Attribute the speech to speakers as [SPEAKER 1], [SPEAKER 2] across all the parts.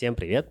[SPEAKER 1] Всем привет!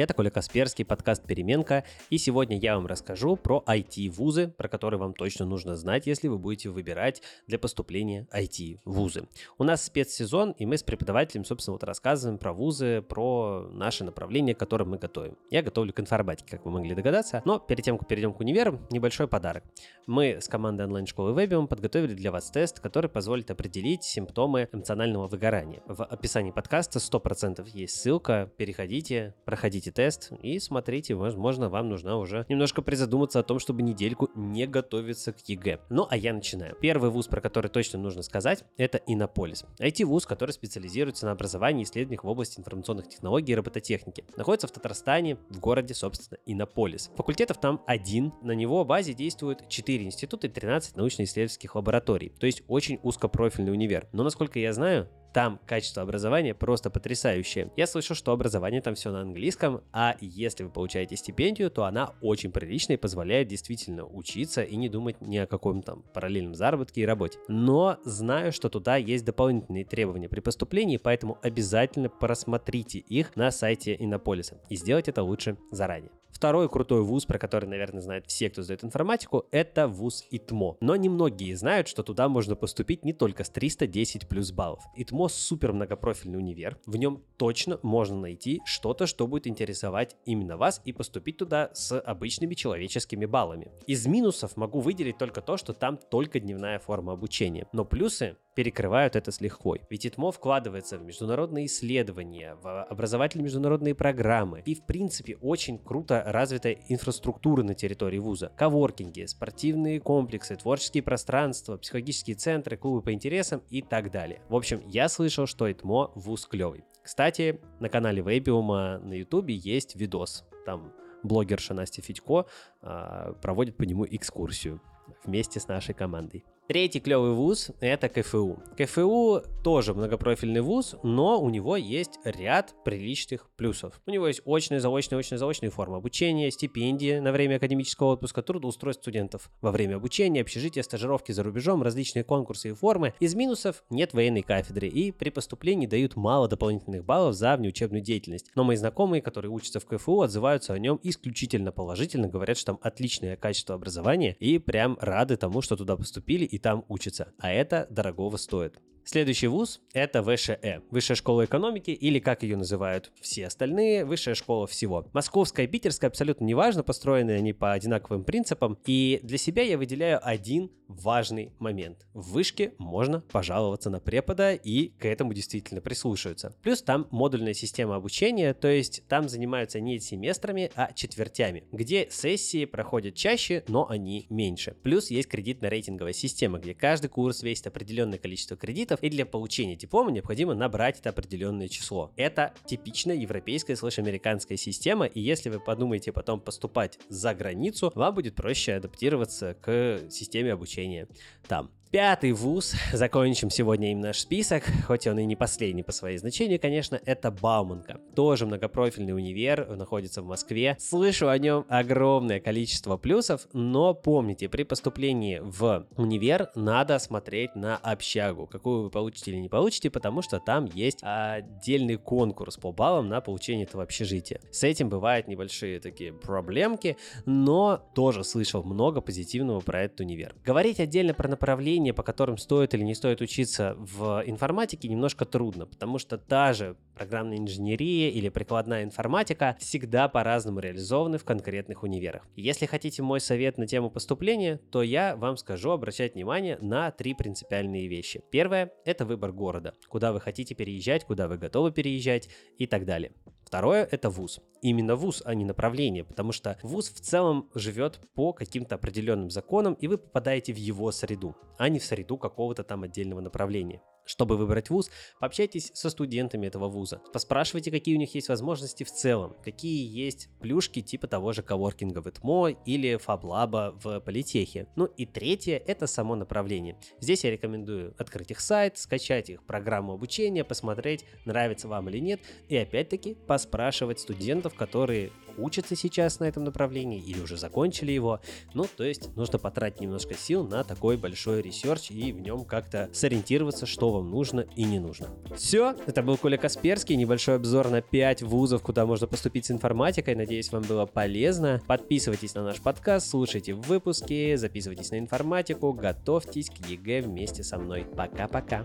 [SPEAKER 1] Это Коля Касперский, подкаст «Переменка», и сегодня я вам расскажу про IT-вузы, про которые вам точно нужно знать, если вы будете выбирать для поступления IT-вузы. У нас спецсезон, и мы с преподавателем, собственно, вот рассказываем про вузы, про наши направления, к которым мы готовим. Я готовлю к информатике, как вы могли догадаться, но перед тем, как перейдем к универам, небольшой подарок. Мы с командой онлайн-школы Webium подготовили для вас тест, который позволит определить симптомы эмоционального выгорания. В описании подкаста 100% есть ссылка, переходите, проходите проходите тест и смотрите, возможно, вам нужна уже немножко призадуматься о том, чтобы недельку не готовиться к ЕГЭ. Ну, а я начинаю. Первый вуз, про который точно нужно сказать, это Иннополис. IT-вуз, который специализируется на образовании и исследованиях в области информационных технологий и робототехники. Находится в Татарстане, в городе, собственно, Иннополис. Факультетов там один, на него базе действуют 4 института и 13 научно-исследовательских лабораторий. То есть очень узкопрофильный универ. Но, насколько я знаю, там качество образования просто потрясающее. Я слышу, что образование там все на английском, а если вы получаете стипендию, то она очень приличная и позволяет действительно учиться и не думать ни о каком там параллельном заработке и работе. Но знаю, что туда есть дополнительные требования при поступлении, поэтому обязательно просмотрите их на сайте Иннополиса и сделать это лучше заранее. Второй крутой вуз, про который, наверное, знают все, кто сдает информатику, это вуз ИТМО. Но немногие знают, что туда можно поступить не только с 310 плюс баллов. ИТМО супер многопрофильный универ. В нем точно можно найти что-то, что будет интересовать именно вас и поступить туда с обычными человеческими баллами. Из минусов могу выделить только то, что там только дневная форма обучения. Но плюсы перекрывают это с лихвой. Ведь ИТМО вкладывается в международные исследования, в образовательные международные программы. И, в принципе, очень круто развитая инфраструктура на территории вуза. Коворкинги, спортивные комплексы, творческие пространства, психологические центры, клубы по интересам и так далее. В общем, я слышал, что ИТМО вуз клевый. Кстати, на канале Вейбиума на ютубе есть видос. Там блогерша Настя Федько э, проводит по нему экскурсию вместе с нашей командой. Третий клевый вуз – это КФУ. КФУ тоже многопрофильный вуз, но у него есть ряд приличных плюсов. У него есть очная, заочная, очная, заочная форма обучения, стипендии на время академического отпуска, трудоустройство студентов во время обучения, общежития, стажировки за рубежом, различные конкурсы и формы. Из минусов нет военной кафедры и при поступлении дают мало дополнительных баллов за внеучебную деятельность. Но мои знакомые, которые учатся в КФУ, отзываются о нем исключительно положительно, говорят, что там отличное качество образования и прям рады тому, что туда поступили и там учатся. А это дорогого стоит. Следующий вуз – это ВШЭ, Высшая школа экономики, или как ее называют все остальные, Высшая школа всего. Московская, питерская, абсолютно неважно, построены они по одинаковым принципам. И для себя я выделяю один важный момент. В вышке можно пожаловаться на препода, и к этому действительно прислушиваются. Плюс там модульная система обучения, то есть там занимаются не семестрами, а четвертями, где сессии проходят чаще, но они меньше. Плюс есть кредитно-рейтинговая система, где каждый курс весит определенное количество кредитов, и для получения диплома необходимо набрать это определенное число. Это типичная европейская слэш-американская система, и если вы подумаете потом поступать за границу, вам будет проще адаптироваться к системе обучения там. Пятый вуз, закончим сегодня им наш список, хоть он и не последний по своей значению, конечно, это Бауманка. Тоже многопрофильный универ, находится в Москве. Слышу о нем огромное количество плюсов, но помните, при поступлении в универ надо смотреть на общагу, какую вы получите или не получите, потому что там есть отдельный конкурс по баллам на получение этого общежития. С этим бывают небольшие такие проблемки, но тоже слышал много позитивного про этот универ. Говорить отдельно про направление направления, по которым стоит или не стоит учиться в информатике, немножко трудно, потому что та же программная инженерия или прикладная информатика всегда по-разному реализованы в конкретных универах. Если хотите мой совет на тему поступления, то я вам скажу обращать внимание на три принципиальные вещи. Первое – это выбор города, куда вы хотите переезжать, куда вы готовы переезжать и так далее. Второе – это вуз. Именно вуз, а не направление, потому что вуз в целом живет по каким-то определенным законам, и вы попадаете в его среду, а не в среду какого-то там отдельного направления. Чтобы выбрать вуз, пообщайтесь со студентами этого вуза. Поспрашивайте, какие у них есть возможности в целом, какие есть плюшки типа того же коворкинга в ИТМО или Фаблаба в Политехе. Ну и третье – это само направление. Здесь я рекомендую открыть их сайт, скачать их программу обучения, посмотреть, нравится вам или нет, и опять-таки поспрашивать студентов, которые учатся сейчас на этом направлении или уже закончили его. Ну, то есть нужно потратить немножко сил на такой большой research и в нем как-то сориентироваться, что вам нужно и не нужно. Все, это был Коля Касперский, небольшой обзор на 5 вузов, куда можно поступить с информатикой. Надеюсь, вам было полезно. Подписывайтесь на наш подкаст, слушайте выпуски, записывайтесь на информатику, готовьтесь к ЕГЭ вместе со мной. Пока-пока.